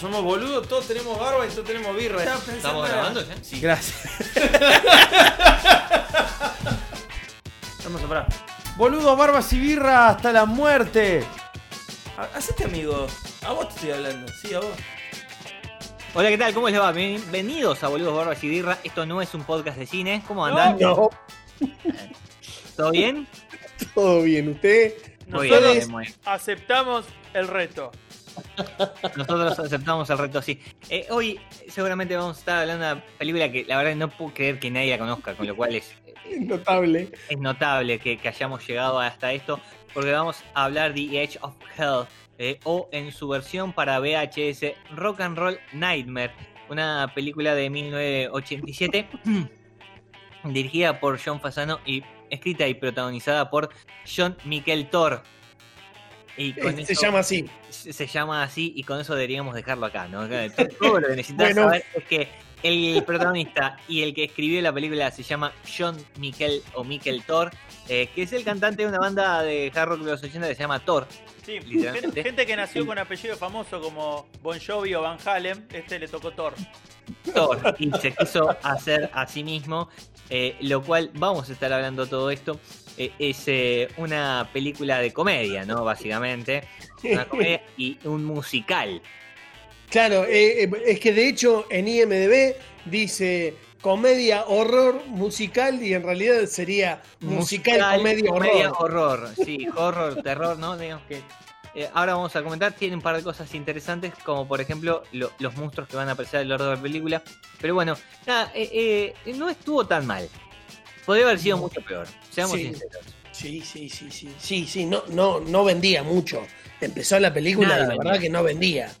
Somos boludos, todos tenemos barba y todos tenemos birra. ¿Estamos grabando ya? Sí. Gracias. Vamos a parar. Boludos, barbas y birra hasta la muerte. Ha- Hacete amigo. A vos te estoy hablando. Sí, a vos. Hola, ¿qué tal? ¿Cómo les va? Bienvenidos a Boludos Barbas y Birra. Esto no es un podcast de cine. ¿Cómo andan? No, ¿Todo bien? todo bien. ¿Usted? Muy Nosotros- bien, muy bien. Aceptamos el reto. Nosotros aceptamos el reto, sí. Eh, hoy seguramente vamos a estar hablando de una película que la verdad no puedo creer que nadie la conozca, con lo cual es, Notable. es notable que, que hayamos llegado hasta esto, porque vamos a hablar de The Edge of Hell, eh, o en su versión para VHS, Rock and Roll Nightmare, una película de 1987, dirigida por John Fasano y escrita y protagonizada por John Miquel Thor. Y con Se eso- llama así. se llama así y con eso deberíamos dejarlo acá, ¿no? Todo lo que necesitas Bueno. saber es que el protagonista y el que escribió la película se llama John Miquel o Miquel Thor, eh, que es el cantante de una banda de hard rock de los 80 que se llama Thor. Sí, Literalmente. gente que nació con apellido famoso como Bon Jovi o Van Halen, este le tocó Thor. Thor y se quiso hacer a sí mismo, eh, lo cual vamos a estar hablando todo esto. Eh, es eh, una película de comedia, ¿no? Básicamente, una comedia y un musical. Claro, eh, eh, es que de hecho en IMDB dice comedia, horror, musical y en realidad sería musical, comedia, horror. horror. Sí, horror, terror, ¿no? Digamos que. eh, ahora vamos a comentar, tiene un par de cosas interesantes, como por ejemplo lo- los monstruos que van a aparecer a lo largo de la película. Pero bueno, nada, eh, eh, no estuvo tan mal. Podría haber sido mucho peor, seamos Sí. sinceros. Sí, sí, sí, sí. Sí, sí, no, no, no vendía mucho. Empezó la película Nada y la vendía. verdad que no vendía.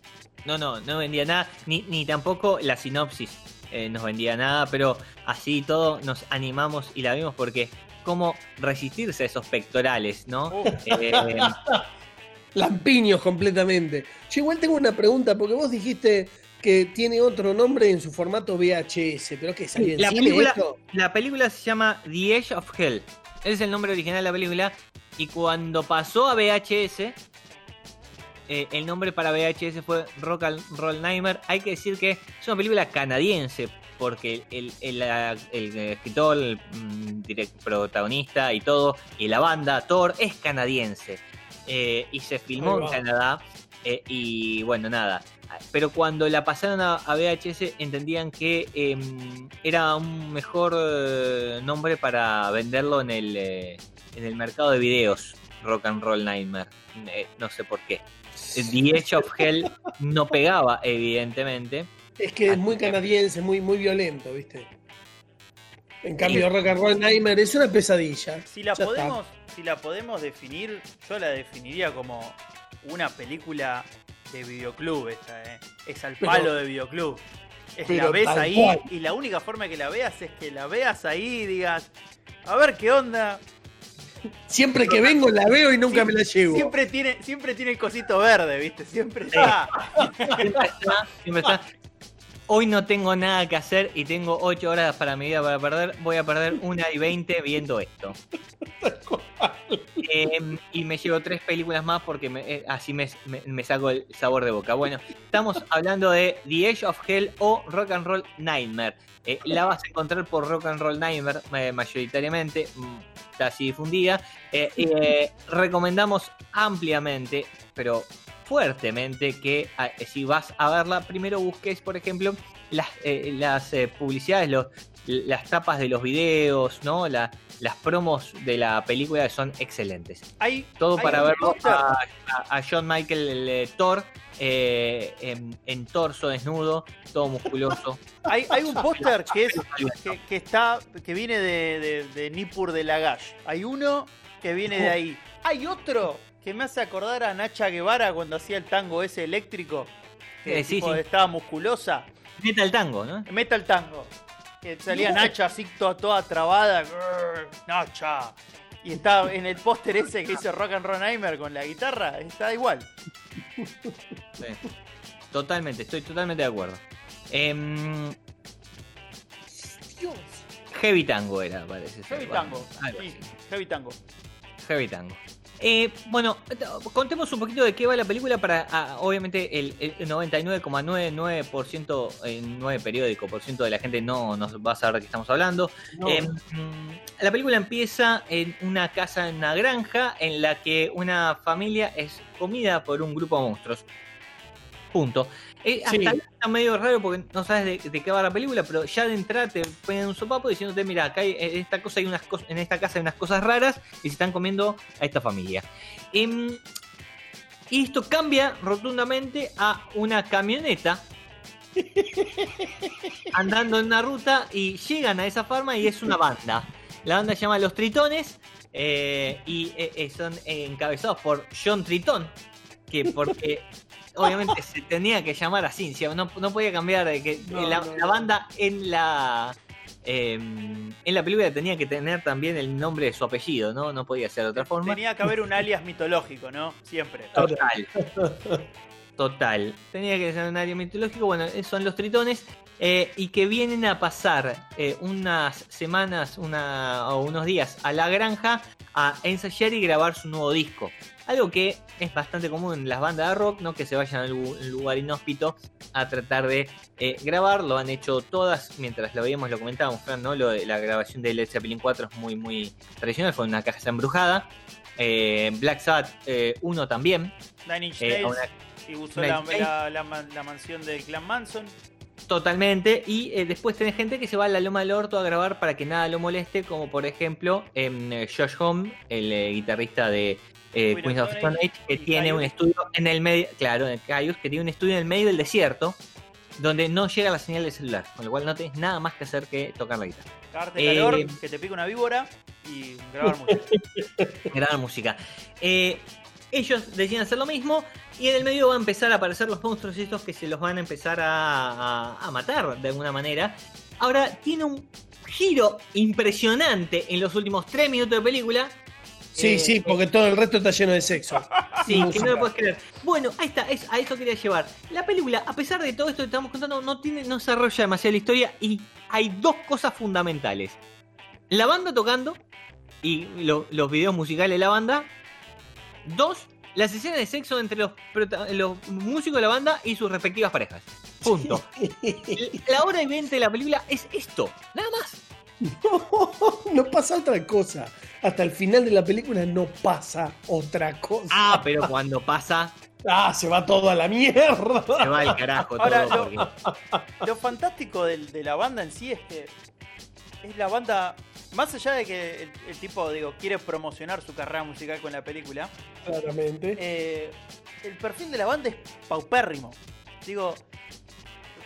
No, no, no vendía nada, ni, ni tampoco la sinopsis eh, nos vendía nada, pero así todo nos animamos y la vimos porque cómo resistirse a esos pectorales, ¿no? Uh, Eh, Lampiños completamente. Yo igual tengo una pregunta, porque vos dijiste que tiene otro nombre en su formato VHS, pero que salió en La cine película- esto? La película se llama The Edge of Hell. Ese es el nombre original de la película. Y cuando pasó a VHS, eh, el nombre para VHS fue Rock and Roll Nightmare. Hay que decir que es una película canadiense, porque el, el- el- el escritor, el mm, direct- protagonista y todo, y la banda, Thor, es canadiense. Eh, y se filmó en. Canadá. Eh, y bueno, nada. Pero cuando la pasaron a, a VHS entendían que em, era un mejor eh, nombre para venderlo en el, eh, en el mercado de videos. Rock and Roll Nightmare. Eh, no sé por qué. The Edge of Hell no pegaba, evidentemente. Es que es muy canadiense, muy, muy violento, ¿viste? En cambio, Rock and Roll Nightmare es una pesadilla. si la Ya está. podemos, si la podemos definir, yo la definiría como una película de videoclub esta, eh. Es al Pero- palo de videoclub. Es la ves ahí cual. y la única forma que la veas es que la veas ahí y digas, a ver qué onda. Siempre que vengo la veo y nunca me la llevo. Siempre tiene, siempre tiene el cosito verde, ¿viste? Siempre está. Siempre está, siempre está. Hoy no tengo nada que hacer y tengo 8 horas para mi vida para perder. Voy a perder una y 20 viendo esto. Eh, y me llevo tres películas más porque eh, así me, saco el sabor de boca. Bueno, estamos hablando de The Edge of Hell o Rock and Roll Nightmare. Eh, la vas a encontrar por Rock and Roll Nightmare eh, mayoritariamente, mm, está así difundida. Recomendamos ampliamente, pero fuertemente, que ah, si vas a verla, primero busques, por ejemplo, las, eh, las eh, publicidades, los, las tapas de los videos, ¿no? La- las promos de la película son excelentes. Hay, Todo hay para verlo a, a- a John Michael el, eh, Thor eh, en, en torso desnudo, todo musculoso. Hay, hay un póster que es que, que está que viene de, de, de Nippur de Lagash. Hay uno que viene de ahí. Hay otro que me hace acordar a Nacha Guevara cuando hacía el tango ese eléctrico. Que Eh, sí, estaba musculosa. Metal tango, ¿no? Metal tango. que salía Nacha así toda, toda trabada. Nacha. Y está en el póster ese que hizo Rock and Roll Nightmare con la guitarra, está igual. Sí. Totalmente, estoy totalmente de acuerdo. Em, Dios. Heavy Tango era, parece. Heavy Tango. Sí. Heavy Tango. Heavy Tango. Eh, bueno, contemos un poquito de qué va la película para, ah, obviamente, el, el 99,99% en 9 periódico por ciento de la gente no nos va a saber de qué estamos hablando. No. Eh, mm, la película empieza en una casa, en una granja, en la que una familia es comida por un grupo de monstruos. Punto. Eh, hasta Sí. ahí está medio raro porque no sabes de, de qué va la película, pero ya de entrada te ponen un sopapo diciéndote, mira, acá hay- en esta cosa hay unas cosas, en esta casa hay unas cosas raras y se están comiendo a esta familia. Em, y esto cambia rotundamente a una camioneta andando en una ruta y llegan a esa farma y es una banda. La banda se llama Los Tritones eh, y eh, son encabezados por John Tritón, que porque obviamente se tenía que llamar así, ¿sí? no, no podía cambiar de que No, la, no, la no. banda en la eh, en la película tenía que tener también el nombre de su apellido, ¿no? No podía ser de otra forma. Tenía que haber un alias mitológico, ¿no? Siempre. Total. Total. Tenía que ser un área mitológico. Bueno, son los tritones. eh, y que vienen a pasar eh, unas semanas una, o unos días a la granja a ensayar y grabar su nuevo disco. Algo que es bastante común en las bandas de rock, ¿no? Que se vayan a un lugar inhóspito a tratar de eh, grabar. Lo han hecho todas. Mientras lo veíamos, lo comentábamos, Fran, ¿no? Lo de la grabación de Led Zeppelin 4 es muy, muy tradicional. Fue una caja embrujada. Eh, Black Sabbath 1 también. Nine Inch Eh, Nails una- y usó la, mansión del clan Manson. Totalmente. Y eh, después tenés gente que se va a la loma del orto a grabar para que nada lo moleste, como por ejemplo em, eh, Josh Home, el eh, guitarrista de eh, Queen Queens of Stone Age, que tiene un estudio en el medio, claro, en Caius, que tiene un estudio en el medio del desierto, donde no llega la señal del celular, con lo cual no tenés nada más que hacer que tocar la guitarra. Cagarte Eh, calor, que te pica una víbora y grabar música. grabar música. Eh, ellos deciden hacer lo mismo y en el medio van a empezar a aparecer los monstruos estos que se los van a empezar a, a- a matar de alguna manera. Ahora tiene un giro impresionante en los últimos tres minutos de película. Sí, Eh, sí, porque todo el resto está lleno de sexo. Sí, que no lo puedes creer. Bueno, ahí está, es- a eso quería llevar. La película, a pesar de todo esto que estamos contando, no, tiene, no desarrolla demasiado la historia y hay dos cosas fundamentales. La banda tocando y lo- los videos musicales de la banda. Dos, las escenas de sexo entre los, los músicos de la banda y sus respectivas parejas. Punto. La hora y 20 de la película es esto, nada más. no pasa otra cosa. Hasta el final de la película no pasa otra cosa. Ah, pero cuando pasa, Ah, se va todo a la mierda. se va al carajo Ahora, todo. lo- porque- Lo fantástico del- de, la banda en sí es que es la banda. Más allá de que el, el tipo, digo, quiere promocionar su carrera musical con la película, Claramente. eh, el perfil de la banda es paupérrimo. Digo,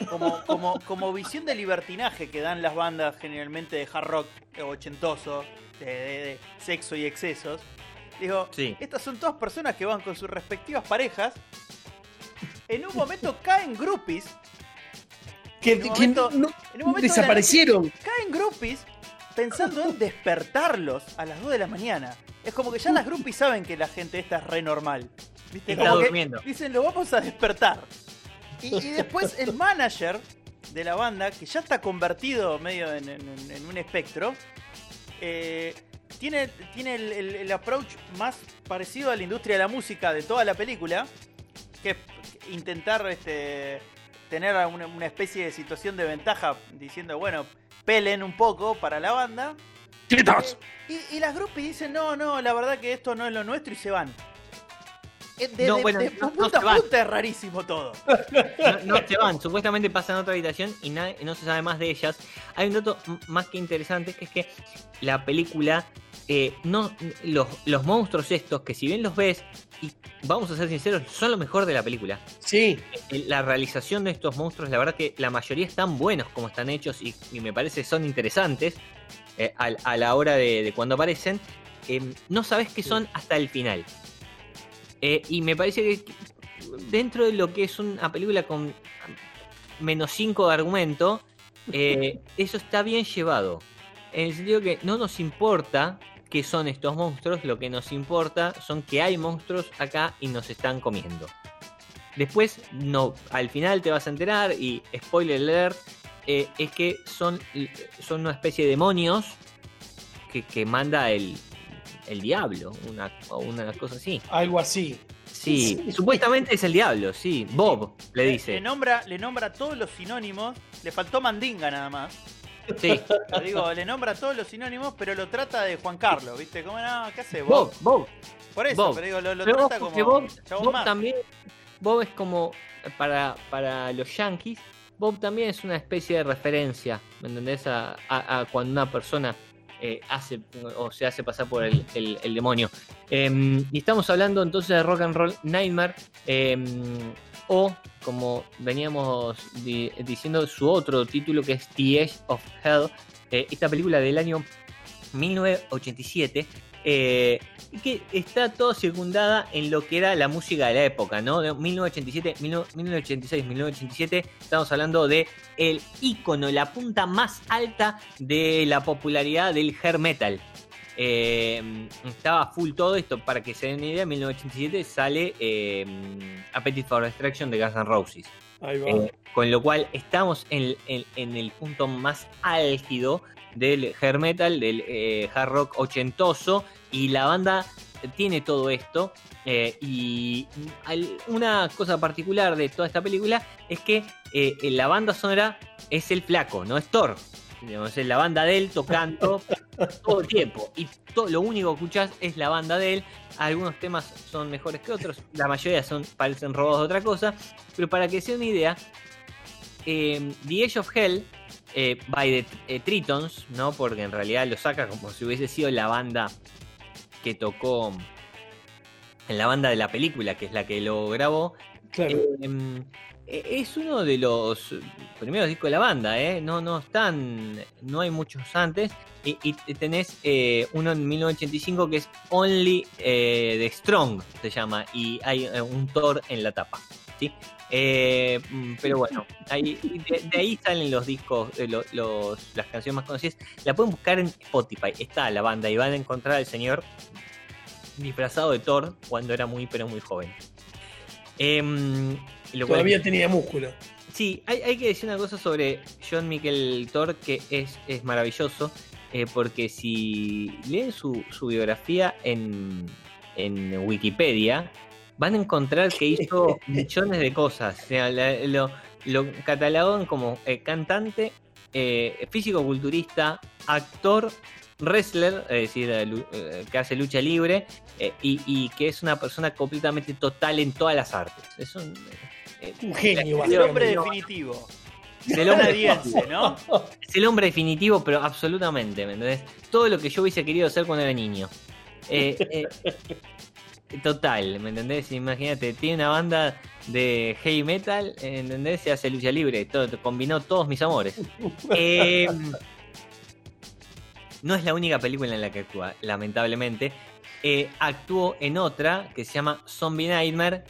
como, como, como visión de libertinaje que dan las bandas generalmente de hard rock ochentoso, de, de- de sexo y excesos. Digo, Sí. estas son todas personas que van con sus respectivas parejas. En un momento caen groupies. que en un que momento- no- En un momento de la desaparecieron. noche caen groupies pensando en despertarlos a las 2 de la mañana. Es como que ya las groupies saben que la gente esta es re normal. ¿Viste? Está durmiendo. Dicen, lo vamos a despertar. Y, y después el manager de la banda, que ya está convertido medio en, en- en un espectro, eh, tiene, tiene el, el- el approach más parecido a la industria de la música de toda la película, que es intentar este, tener una, una especie de situación de ventaja, diciendo, bueno, pelen un poco para la banda. ¡Quitos! Y, y las groupies dicen, no, no, la verdad que esto no es lo nuestro y se van. Eh, De, No, de- bueno, de no- punta a punta es rarísimo todo. no, se van, supuestamente pasan a otra habitación y no se sabe más de ellas. Hay un dato más que interesante que es que la película, eh, no, los, los monstruos estos, que si bien los ves, y vamos a ser sinceros, son lo mejor de la película. Sí, Eh, La realización de estos monstruos, la verdad que la mayoría están buenos como están hechos y, y me parece son interesantes eh, a, a la hora de, de cuando aparecen. Eh, no sabes qué son hasta el final. Eh, y me parece que dentro de lo que es una película con menos 5 de argumento, eh, eso está bien llevado. En el sentido que no nos importa qué son estos monstruos, lo que nos importa son que hay monstruos acá y nos están comiendo. Después, no, al final te vas a enterar, y spoiler alert, eh, es que son, son una especie de demonios que, que manda el, el diablo, una, o una cosa así. Algo así. Sí, Sí. supuestamente es el diablo, sí. Bob le Le dice. nombra, le nombra todos los sinónimos. Le faltó mandinga nada más. Sí, Lo digo, le nombra todos los sinónimos, pero lo trata de Juan Carlos, ¿viste? ¿Cómo no? ¿Qué hace Bob, Bob? Bob. Por eso, Bob. pero digo, lo, lo Pero trata como que Bob, Bob también, Bob es como para, para los yankees, Bob también es una especie de referencia, ¿me entendés? A, a- a cuando una persona eh, hace o se hace pasar por el, el- demonio. Em, y estamos hablando entonces de Rock and Roll Nightmare, em, o como veníamos di- diciendo, su otro título que es The Edge of Hell, eh, esta película del año 1987. Eh, que está todo circundada en lo que era la música de la época, ¿no? De 1987, 1986, 1987, estamos hablando de el ícono, la punta más alta de la popularidad del hair metal. Eh, estaba full todo esto, para que se den una idea, en 1987 sale eh, Appetite for Destruction de Guns N' Roses. Ahí va. Eh, con lo cual estamos en, en- en el punto más álgido del hair metal, del eh, hard rock ochentoso, y la banda tiene todo esto. eh, y al- una cosa particular de toda esta película es que la banda sonora es el flaco, no es Thor. Digamos, es la banda de él tocando todo el tiempo. Y to- lo único que escuchas es la banda de él. Algunos temas son mejores que otros, la mayoría son, parecen robados de otra cosa. Pero para que se den una idea, eh, The Edge of Hell eh, by the eh, Tritons, ¿no? Porque en realidad lo saca como si hubiese sido la banda que tocó en la banda de la película, que es la que lo grabó. Claro. Es uno de los primeros discos de la banda, ¿eh? No, no están, no hay muchos antes. Y, tenés eh, uno en 1985 que es Only eh, Strong, se llama, y hay eh, un Thor en la tapa, ¿sí? Eh, mm, pero bueno, de, ahí salen los discos, las canciones más conocidas. La pueden buscar en Spotify, está la banda y van a encontrar al señor disfrazado de Thor cuando era muy, pero muy joven. Em, lo cual- Todavía tenía músculo. Sí, hay, hay que decir una cosa sobre John Michael Thor que es, es maravilloso, eh, porque si leen su, su biografía en, en Wikipedia, van a encontrar que hizo millones de cosas. O sea, la- lo, lo catalogan como eh, cantante, eh, físico-culturista, actor, wrestler, es decir, eh, que hace lucha libre, y, y que es una persona completamente total en todas las artes. Es un, Un genio, El hombre no, definitivo. es el hombre Canadiense, ¿no? es el hombre definitivo, pero absolutamente, ¿me entendés? Todo lo que yo hubiese querido hacer cuando era niño. Eh, eh, total, ¿me entendés? Imagínate, tiene una banda de heavy metal, ¿entendés? Se hace lucha libre, todo, combinó todos mis amores. Eh, no es la única película en la que actúa, lamentablemente. Eh, actuó en otra que se llama Zombie Nightmare,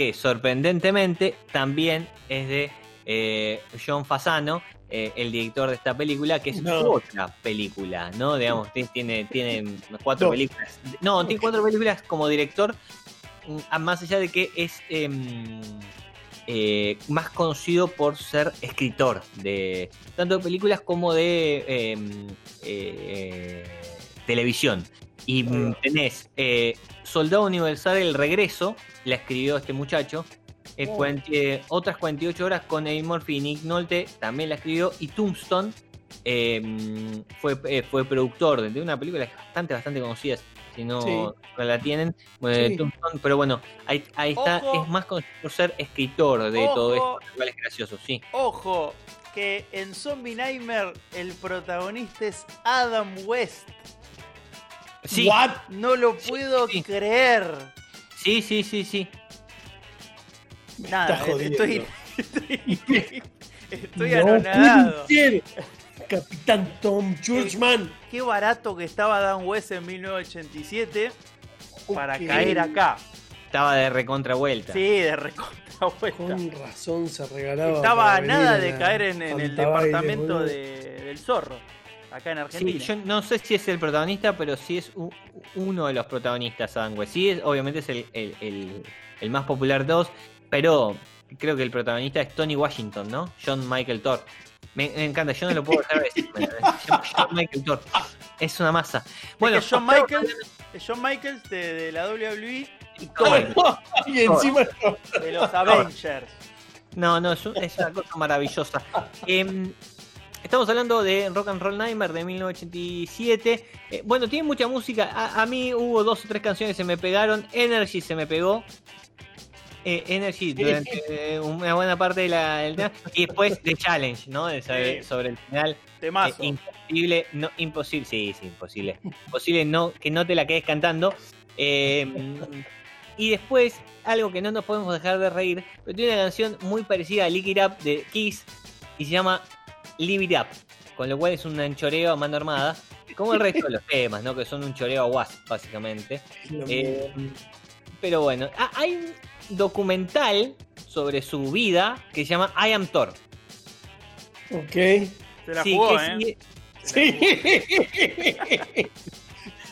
que sorprendentemente también es de eh, John Fasano, eh, el director de esta película, que es No. otra película, ¿no? Digamos, ti- tiene, tiene cuatro películas. No, tiene cuatro películas como director, mm, más allá de que es em, eh, más conocido por ser escritor de tanto de películas como de em, televisión. Y mm, tenés eh, Soldado Universal El Regreso, la escribió este muchacho. eh, Oh. 40 eh, otras 48 horas con Eddie Murphy y Nick Nolte también la escribió. Y Tombstone eh, fue, eh, fue productor de una película bastante, bastante conocida. Si no, Sí. no la tienen, Sí. Tombstone, pero bueno, ahí, ahí está. Ojo. Es más conocido por ser escritor de todo esto. lo cual es gracioso, sí. Ojo, que en Zombie Nightmare el protagonista es Adam West. Sí, What? No lo puedo sí. creer. sí, sí, sí, sí. Nada, estoy, estoy, estoy No anonadado. puede ser. Capitán Tom Churchman. Qué barato que estaba Adam West en 1987 para Ok. caer acá. Estaba de recontra vuelta. Sí, de recontra. esa vuelta. Con razón se regalaba. Estaba a para nada de caer en, en el departamento de- del zorro, acá en Argentina. Sí, yo no sé si es el protagonista, pero sí es u- uno de los protagonistas, Adam West. Sí, es, obviamente es el, el- el- el más popular de todos, pero creo que el protagonista es Tony Washington, ¿no? John Michael Thor. Me, me encanta, yo no lo puedo dejar de decir. John, John Michael Thor. Es una masa. Bueno, es que John Michaels, es John Michaels de, de la WWE Thor. y encima de los Avengers. No, no, es, un- es una cosa maravillosa. Em, estamos hablando de Rock and Roll Nightmare de 1987. Eh, bueno, tiene mucha música. A, a mí hubo dos o tres canciones que se me pegaron. Energy se me pegó. Eh, Energy durante eh, una buena parte de la, del tema. Y después The Challenge, ¿no? De sobre, Sí. sobre el final. Temazo. Eh, imposible, no, imposible, sí, sí, imposible. Imposible no, que no te la quedes cantando. Eh, y después, algo que no nos podemos dejar de reír, pero tiene una canción muy parecida a Lick It Up de Kiss y se llama Live It Up, con lo cual es un anchoreo a mano armada, como el resto de los temas, ¿no? Que son un choreo a wasp, básicamente. Eh, pero bueno, hay un documental sobre su vida que se llama I Am Thor. Ok. Se la Sí, jugó, que ¿eh? sí- Sí.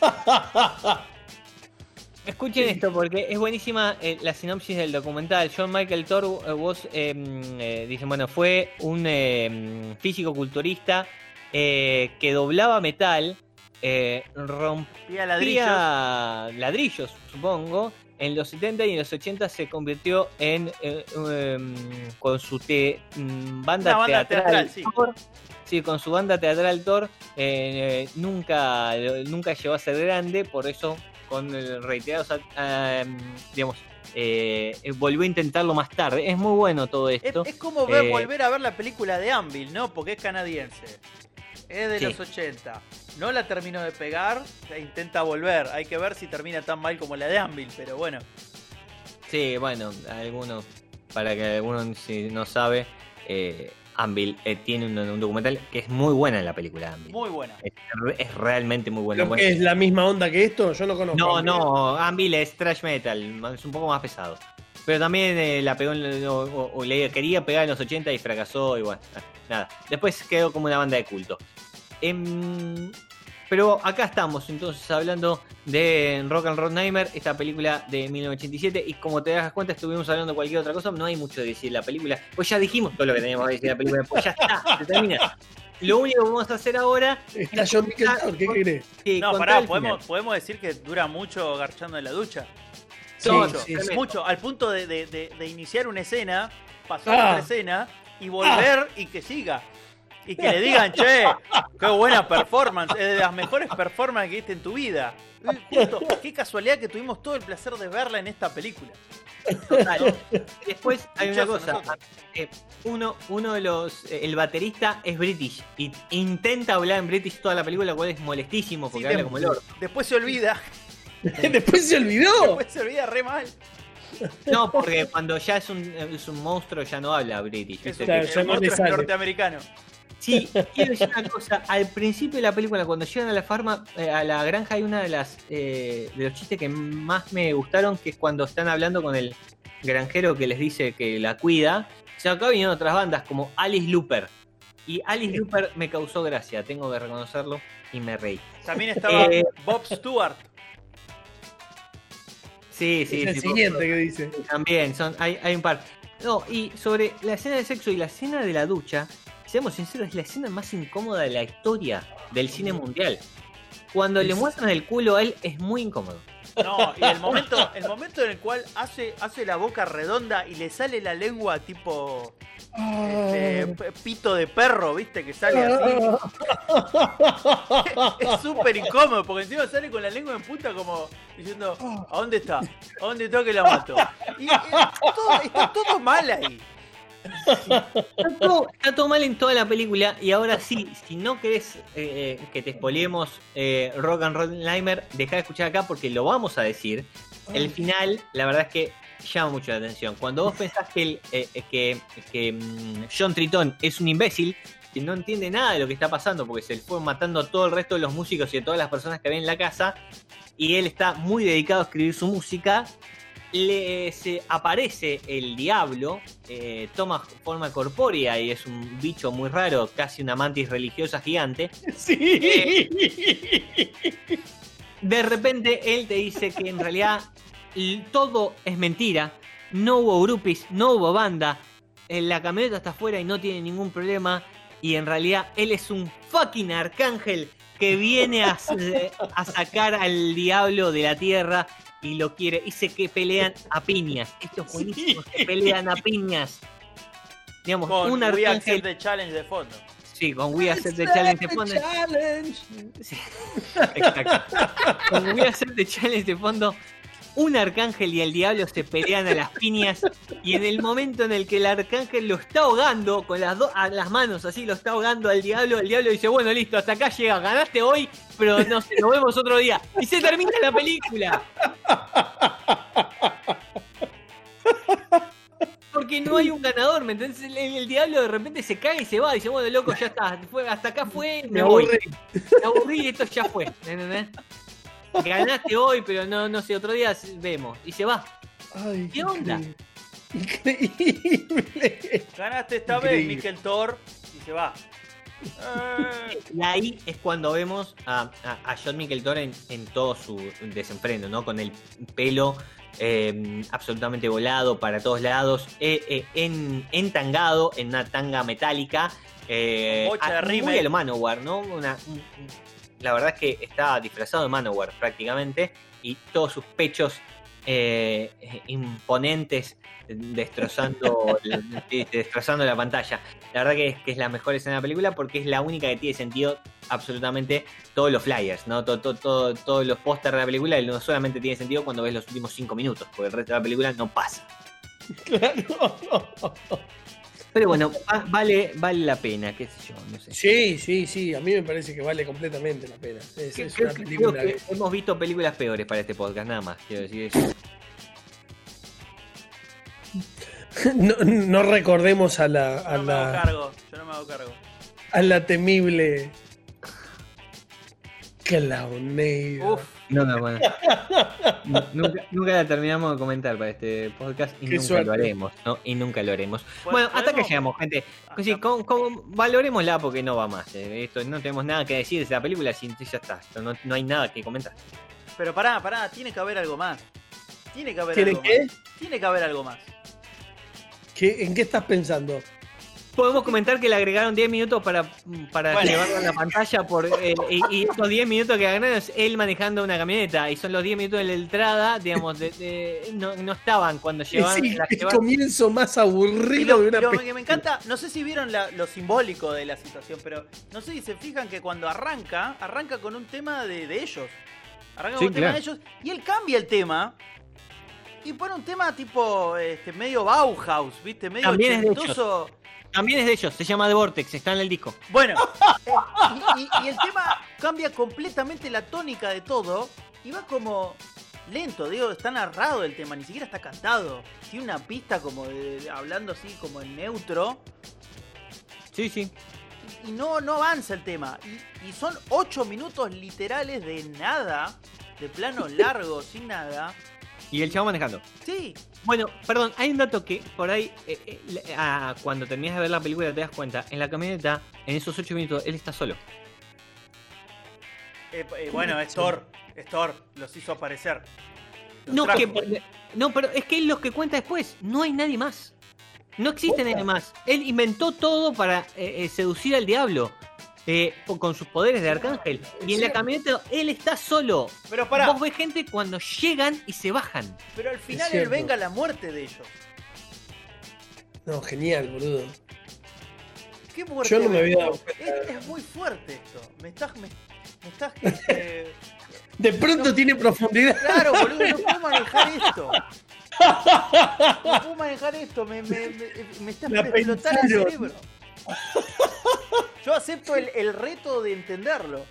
Escuchen esto porque es buenísima eh, la sinopsis del documental. John Michael Thor eh, was, eh, eh, dice, bueno, fue un eh, físico culturista que doblaba metal, eh, rompía Pía ladrillos. ladrillos, supongo. En los 70 y en los 80 se convirtió en em, con su te- mm, banda, Una banda teatral, teatral, sí. Thor. Sí, con su banda teatral Thor eh, nunca, nunca llegó a ser grande, por eso con el reiterados, em, digamos, eh, eh, volvió a intentarlo más tarde. Es muy bueno todo Es, esto. es como ver- Eh, volver a ver la película de Anvil, ¿no? Porque es canadiense. Es de Sí. los 80. No la terminó de pegar, e intenta volver. Hay que ver si termina tan mal como la de Anvil, pero bueno. Sí, bueno, algunos, para que alguno si no sabe, eh, Anvil eh, tiene un, un documental que es muy buena en la película Anvil. Muy buena. Es, es realmente muy buena. ¿Lo Bueno, que es la misma onda que esto? Yo no conozco. No, no, Anvil es trash metal, es un poco más pesado. Pero también eh, la pegó en, o, o- o le quería pegar en los 80 y fracasó y bueno, nada. Después quedó como una banda de culto. Em, pero acá estamos entonces hablando de Rock and Roll Nightmare, esta película de 1987 y como te das cuenta estuvimos hablando de cualquier otra cosa, no hay mucho de decir de la película, pues ya dijimos todo lo que teníamos que decir de la película, pues ya está, se termina. Lo único que vamos a hacer ahora Está John Michael Thor, ¿qué querés? No, pará, podemos, podemos decir que dura mucho garchando en la ducha. Sí, mucho, sí, sí. mucho. Al punto de, de- de- de iniciar una escena, pasar Ah. otra escena y volver y que siga. Y que le digan, che, qué buena performance, es de las mejores performances que viste en tu vida. Justo, qué casualidad que tuvimos todo el placer de verla en esta película. Total. Después hay una cosa. eh, uno, uno de los. eh, el baterista es British. Y intenta hablar en British toda la película, lo cual es molestísimo porque Sí, habla de- como el orto. Después se olvida, Después se olvidó. después se olvida re mal. No, porque cuando ya es un, es un monstruo ya no habla British. Es un- el ya no le monstruo es sale. norteamericano. Sí, quiero decir una cosa. Al principio de la película, cuando llegan a la farma, eh, a la granja, hay una de las eh, de los chistes que más me gustaron, que es cuando están hablando con el granjero que les dice que la cuida. Se acá vinieron otras bandas como Alice Looper. Y Alice Looper me causó gracia, tengo que reconocerlo, y me reí. También estaba Eh. Bob Stewart. Sí, sí, es el sí. siguiente que dice. También, son, hay, hay un par. No, y sobre la escena de sexo y la escena de la ducha, seamos sinceros, es la escena más incómoda de la historia del cine mundial. Cuando le Es- muestran el culo a él es muy incómodo. No, y el momento, el momento en el cual hace, hace la boca redonda y le sale la lengua tipo este, pito de perro, ¿viste? Que sale así. Es súper incómodo, porque encima sale con la lengua en punta como diciendo, ¿a dónde está? ¿A dónde está que la mato? Y, y todo- está todo mal ahí. Está todo, está todo mal en toda la película y ahora sí, si no querés eh, que te spoilemos eh, Rock and Roll Nightmare, deja de escuchar acá porque lo vamos a decir. El final, la verdad es que llama mucho la atención. Cuando vos pensás que, el, eh, eh, que, que, mm, John Tritón es un imbécil, que no entiende nada de lo que está pasando porque se le fue matando a todo el resto de los músicos y a todas las personas que ven en la casa, y él está muy dedicado a escribir su música, le se aparece el diablo, eh, toma forma corpórea y es un bicho muy raro, casi una mantis religiosa gigante. Sí. De repente él te dice que en realidad todo es mentira, no hubo groupies, no hubo banda, eh, la camioneta está afuera y no tiene ningún problema y en realidad él es un fucking arcángel que viene a sacar al diablo de la tierra y lo quiere y se que pelean a piñas. Esto es buenísimo, se pelean a piñas. Digamos, Con un We Accept arcángel, the Challenge de fondo. sí, con We Accept the Challenge de fondo. Sí, Exacto. Como voy a hacer de challenge de fondo, un arcángel y el diablo se pelean a las piñas y en el momento en el que el arcángel lo está ahogando con las dos a las manos así lo está ahogando al diablo, el diablo dice, bueno, listo, hasta acá llega, ganaste hoy, pero no sé, nos vemos otro día. Y se termina la película. Porque no hay un ganador, ¿me entendés? El, el diablo de repente se cae y se va, dice, bueno, loco, ya está, fue, hasta acá fue, me, Me voy aburrí. me aburrí y esto ya fue. ¿entendés? Ganaste hoy, pero no, no sé, otro día vemos. Y se va. Ay, ¿Qué onda? Increíble. Ganaste esta vez. Mikel Thor, y se va. Y ahí es cuando vemos a, a, a John Micheltor en, en todo su desenfreno, ¿no? Con el pelo eh, absolutamente volado para todos lados, eh, eh, en, entangado en una tanga metálica. Eh, bocha de a- muy a lo Manowar, ¿no? Una- un- un- la verdad es que está disfrazado de Manowar prácticamente y todos sus pechos eh, eh, imponentes destrozando, destrozando la pantalla. La verdad que es, que es la mejor escena de la película porque es la única que tiene sentido absolutamente todos los flyers, ¿no? Todo, todo- todo- todos los pósters de la película no solamente tiene sentido cuando ves los últimos cinco minutos, porque el resto de la película no pasa. Claro. Pero bueno, va- vale, vale la pena, qué sé yo, no sé. Sí, sí, sí. A mí me parece que vale completamente la pena. Es, una película creo que que- hemos visto películas peores para este podcast, nada más, quiero decir eso. No, no recordemos a la, a yo no me hago la, cargo, yo no me hago cargo. a la temible Clownade. Uf, No, no, bueno. Nu- nunca, nunca la terminamos de comentar para este podcast y Qué nunca suerte. lo haremos, ¿no? Y nunca lo haremos. Bueno, Bueno, hasta que llegamos, gente. hasta- Sí, con, con- valorémosla porque no va más. eh. Esto, no tenemos nada que decir de esa película, si ya está. Esto No, no hay nada que comentar. Pero pará, pará, tiene que haber algo más. Tiene que haber ¿Tiene algo qué? más. Tiene que haber algo más. ¿Qué- ¿En qué estás pensando? Podemos comentar que le agregaron 10 minutos para, para Bueno. llevarlo a la pantalla por, eh, y, y esos 10 minutos que agregaron es él manejando una camioneta y son los 10 minutos de la entrada, digamos, de- de- no, no estaban cuando llevaban Es el, la el llevaban- comienzo más aburrido lo, de una lo que me encanta, no sé si vieron la- lo simbólico de la situación, pero no sé si se fijan que cuando arranca, arranca con un tema de, de ellos. Arranca Sí, con un tema de ellos y él cambia el tema y pone un tema tipo este, medio Bauhaus, ¿viste? Medio También es de ochentoso. También es de ellos, se llama The Vortex, está en el disco. Bueno, eh, y, y- y el tema cambia completamente la tónica de todo y va como lento, digo, está narrado el tema, ni siquiera está cantado. Tiene una pista como de, de- hablando así como en neutro Sí, sí. y no, no avanza el tema. Y, y son ocho minutos literales de nada, de plano largo, sin nada. Y el chavo manejando. Sí, Bueno, perdón, hay un dato que por ahí, eh, eh, ah, cuando terminas de ver la película te das cuenta, en la camioneta, en esos 8 minutos, él está solo. eh, eh, bueno, es Thor, es Thor, los hizo aparecer. Los No, trajo. que, no, pero es que él lo que cuenta después, no hay nadie más. No existe nadie más. Él inventó todo para seducir al diablo. Eh, con sus poderes de arcángel. Y en la camioneta él está solo. Pero pará, Vos ves gente cuando llegan y se bajan. pero al final él venga la muerte de ellos. No, genial, boludo. ¿Qué muerte? Yo no me había dado cuenta. Es, es muy fuerte esto. Me estás. Me, me estás este, De pronto tiene profundidad. Claro, boludo, no puedo manejar esto. No puedo manejar esto, me, me, me, me está explotar el cerebro. Yo acepto el, el reto de entenderlo.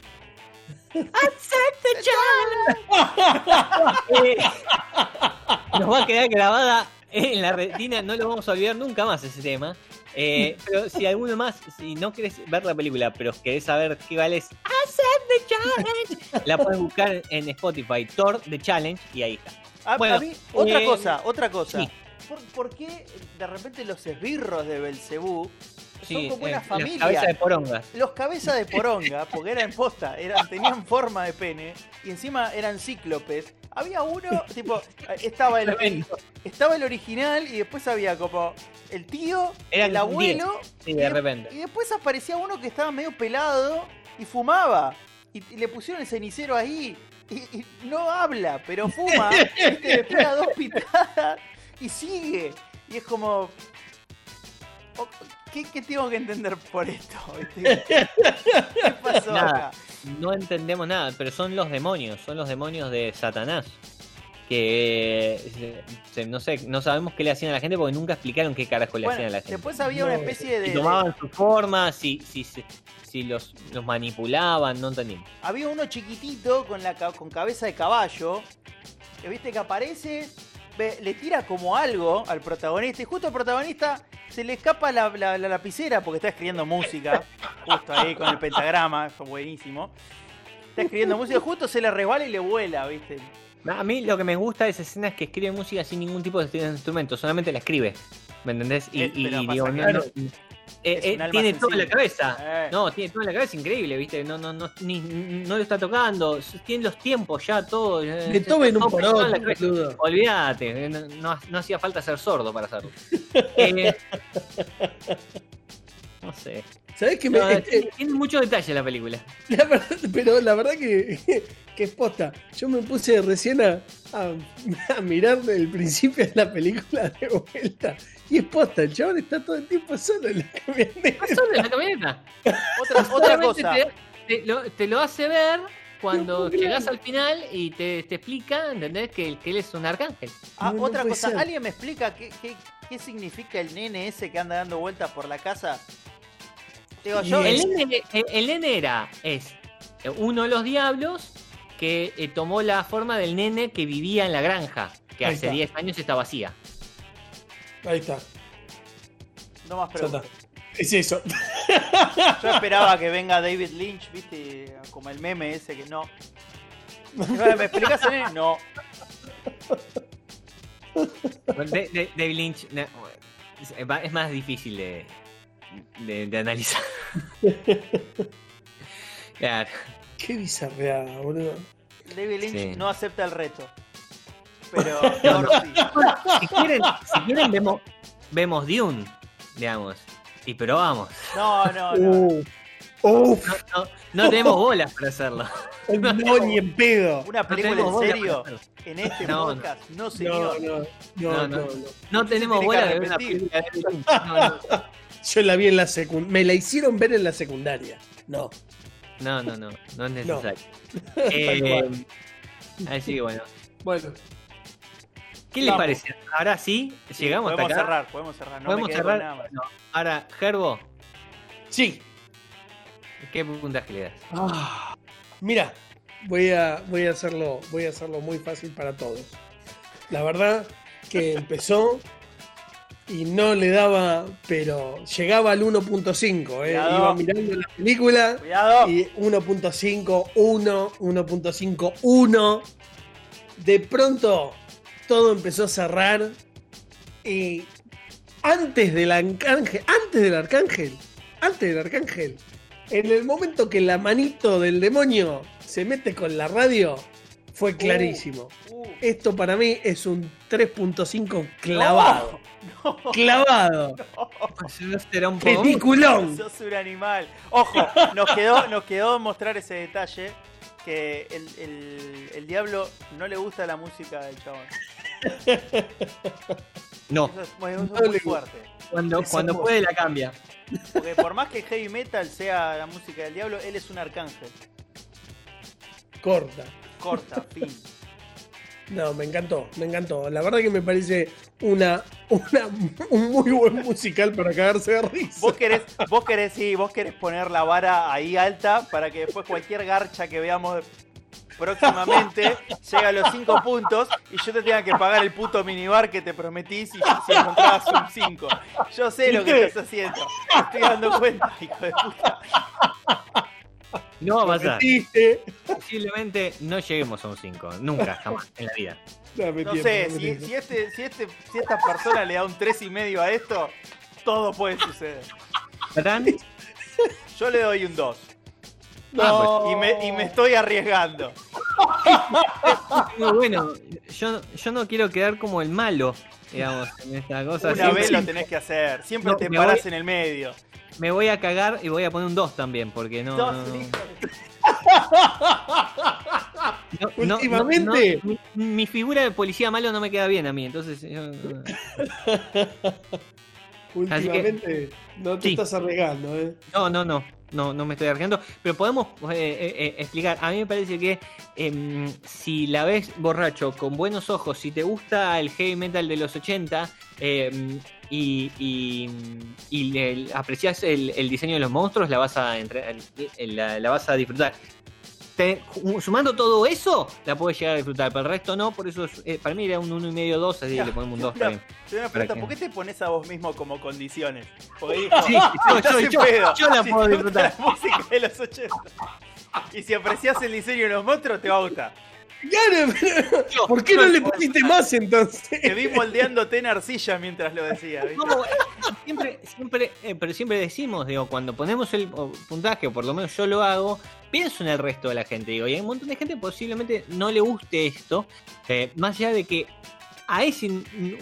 Eh, nos va a quedar grabada en la retina, no lo vamos a olvidar nunca más ese tema. Eh, pero si alguno más, si no querés ver la película, pero querés saber qué vale es Accept the Challenge, la puedes buscar en Spotify, Thor The Challenge, y ahí está. A, Bueno, a mí, otra eh, cosa, otra cosa. sí. ¿Por, por qué de repente los esbirros de Belcebú son Sí, como una eh, la familia? cabeza de poronga. Los cabezas de poronga, porque eran posta, eran, tenían forma de pene y encima eran cíclopes. Había uno, tipo, estaba el, estaba el original y después había como el tío, Eran el abuelo, Sí, y, de repente. y después aparecía uno que estaba medio pelado y fumaba. Y, y le pusieron el cenicero ahí. Y, y no habla, pero fuma. ¿viste? Le pega dos pitadas y sigue. Y es como. ¿Qué, qué tengo que entender por esto? ¿Qué pasó Nada. acá? No entendemos nada, pero son los demonios, son los demonios de Satanás. Que se- se- no sé, no sabemos qué le hacían a la gente porque nunca explicaron qué carajo le Bueno, hacían a la gente. después había una especie de. si tomaban su forma, si, si, si, si los, los manipulaban, no entendimos. había uno chiquitito con la con cabeza de caballo. Que viste que aparece. Le tira como algo al protagonista. Y justo al protagonista se le escapa la, la- la lapicera porque está escribiendo música. Justo ahí con el pentagrama. Fue buenísimo. Está escribiendo música. Justo se le resbala y le vuela, viste. A mí lo que me gusta de esa escena es que escribe música sin ningún tipo de instrumento, solamente la escribe. ¿Me entendés? Y, Eh, y- digo, no, eh, eh, tiene todo en la cabeza. Eh. No, tiene todo en la cabeza, increíble, ¿viste? No, no, no, ni- no lo está tocando, tiene los tiempos ya, todo. eh, Beethoven un todo por pensado en otro, la cabeza. boludo. Olvídate, eh, no, no- hacía falta ser sordo para hacerlo. Eh, no sé. No, eh, tiene, tiene mucho detalle la película. La verdad- pero la verdad que, que es posta. Yo me puse recién a, a- a mirar el principio de la película de vuelta. Y es posta, el chabón está todo el tiempo solo en la camioneta. ¿Está solo en la camioneta? Otra, otra cosa. Te, te lo, te lo hace ver cuando llegas al final y te, te explica, ¿entendés? Que, que él es un arcángel. Ah, No, otra cosa. ser. ¿Alguien me explica qué, qué, qué significa el nene ese que anda dando vueltas por la casa? Digo, yo. Y El nene, el, el nene era, es uno de los diablos que eh, tomó la forma del nene que vivía en la granja, que hace está. 10 años está vacía. Ahí está, No más preguntas. Es eso. Yo esperaba que venga David Lynch, viste, como el meme ese que no. ¿Me explicas el nene? No. David Lynch no, es, más difícil de, de, de analizar. Claro. Qué bizarreada, boludo. David Lynch Sí. no acepta el reto. Pero Thor sí. Si quieren, si quieren vemos, vemos Dune, digamos, y probamos. No, no, no. Uh, uf, No, no, no tenemos bolas para hacerlo. no, ni en pedo. Una No película en serio. En este No, podcast. No, No, señor. no, no, No, no, no. no. No tenemos bolas de ver una película de. No, no. Yo la vi en la secundaria. Me la hicieron ver en la secundaria. No. No, no, no, no es necesario. Eh, así que bueno. Bueno, ¿Qué les Vamos. parece? Ahora sí, llegamos hasta podemos acá. cerrar, podemos cerrar. No Podemos me quedé con cerrar. nada más. Bueno, ahora, Gerbo, sí. ¿qué puntaje le das? Ah, mira, voy a, voy a hacerlo, voy a hacerlo muy fácil para todos. La verdad que empezó y no le daba, pero llegaba al 1.5, eh. Cuidado. iba mirando la película Cuidado. y 1.5, 1, 1.5, 1. De pronto todo empezó a cerrar y antes del arcángel, antes del arcángel, antes del arcángel, en el momento que la manito del demonio se mete con la radio, fue clarísimo. Uh, Esto para mí es un 3.5 clavado. no, Clavado. Pues no será un. Peliculón. sos un animal. Ojo, nos quedó, nos quedó mostrar ese detalle. Que el, el- el diablo no le gusta la música del chabón. No, Eso es, bueno, eso es No muy fuerte. cuando, puede la cambia. Porque por más que heavy metal sea la música del diablo, él es un arcángel. Corta. Corta, fin. No, me encantó, me encantó. La verdad que me parece una, una un muy buen musical para cagarse de risa. Vos querés, vos querés, sí, vos querés poner la vara ahí alta para que después cualquier garcha que veamos próximamente llegue a los 5 puntos y yo te tenga que pagar el puto minibar que te prometí si, si encontrabas un 5. Yo sé lo que estás haciendo. Me estoy dando cuenta, hijo de puta. No va a pasar. Posiblemente no lleguemos a un 5. Nunca, jamás en la vida. No sé, si, si, este, si, este, si esta persona le da un 3 y medio a esto, todo puede suceder. Yo le doy un 2. No. Y me, y me estoy arriesgando. No, bueno, yo, yo no quiero quedar como el malo, digamos, en esta cosa. Una Siempre- vez lo tenés que hacer. Siempre No, te parás voy- en el medio. Me voy a cagar y voy a poner un 2 también, porque no. Dos, no, Últimamente- no, no, mi, mi figura de policía malo no me queda bien a mí, entonces. yo- Últimamente no te Sí. estás arriesgando, ¿eh? no, no, no, no, no me estoy arriesgando. Pero podemos eh, eh, eh, explicar. A mí me parece que em, si la ves borracho, con buenos ojos, si te gusta el heavy metal de los 80 em, y, y, aprecias el, diseño de los monstruos, la vas a, la, la vas a disfrutar. Te- sumando todo eso, la puedes llegar a disfrutar, pero el resto no, por eso es- eh, para mí era un 1,5 2, así que le ponemos un 2 Mira, también. Una ¿Para pregunta? ¿por qué te pones a vos mismo como condiciones? Porque dijo, Sí, yo, yo- yo- pedo. yo la Si puedo disfrutar. la música de los 80. Y si aprecias el diseño de los monstruos, te va a gustar. Claro, pero Yo- ¿por qué no le pusiste más entonces? Te vi moldeándote en arcilla mientras lo decía. ¿viste? No, siempre, siempre, eh, pero siempre decimos, digo, cuando ponemos el puntaje, o por lo menos yo lo hago, pienso en el resto de la gente, digo, y hay un montón de gente que posiblemente no le guste esto, eh, más allá de que a ese,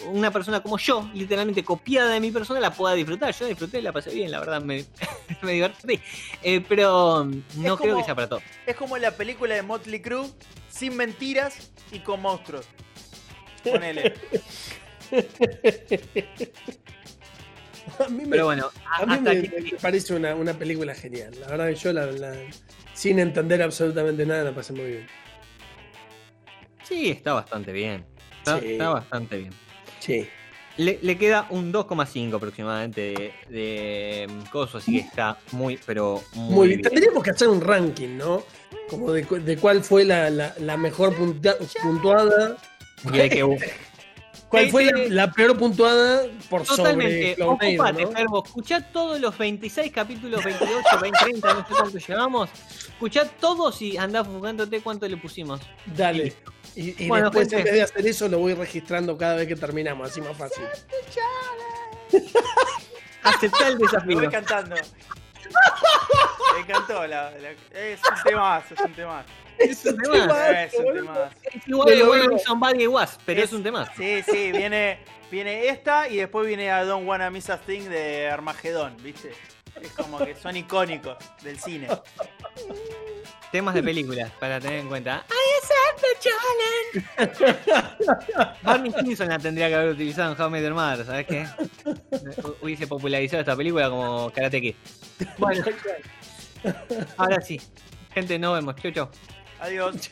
una persona como yo, literalmente copiada de mi persona, la pueda disfrutar. Yo disfruté, la pasé bien, la verdad, me, me divertí. Eh, pero no creo como- que sea para todo. Es como la película de Motley Crue, sin mentiras y con monstruos. Ponele. A mí me, Pero bueno, a- a mí me, aquí- me parece una, una película genial. La verdad que yo, la, la- sin entender absolutamente nada, la pasé muy bien. sí, está bastante bien. Está, Sí. está bastante bien. Sí. Le, le queda un 2,5 aproximadamente de, de mm, coso, así que está muy, pero muy, Muy bien. Tendríamos que hacer un ranking, ¿no? Como de, de cuál fue la, la- la mejor punta- puntuada. Y hay que- ¿Cuál Sí, fue la, la peor puntuada por sobre Totalmente, ocupate, ¿no? Ferbo, escuchá todos los 26 capítulos, 28, 20, 30, no sé cuánto llevamos. Escuchá todos y andá jugándote cuánto le pusimos. Dale. Y, y Bueno, después, gente. en vez de hacer eso, lo voy registrando cada vez que terminamos, así más fácil. Aceptá el Me desafío. voy cantando. Me encantó. La, la- es un temazo, es un temazo. Es un tema. Es un temazo. Es igual Pero bueno Somebody Was, pero es un tema. Sí, sí, viene, viene esta y después viene a Don't Wanna Miss a Thing de Armagedón, ¿viste? Es como que son icónicos del cine. Temas de películas para tener en cuenta. I accept the challenge. Barney Stinson la tendría que haber utilizado en How I Met Your Mother, ¿sabes qué? Hubiese popularizado esta película como Karate Kid. Bueno, Ahora sí. Gente, nos vemos. Chau, chau. Adiós.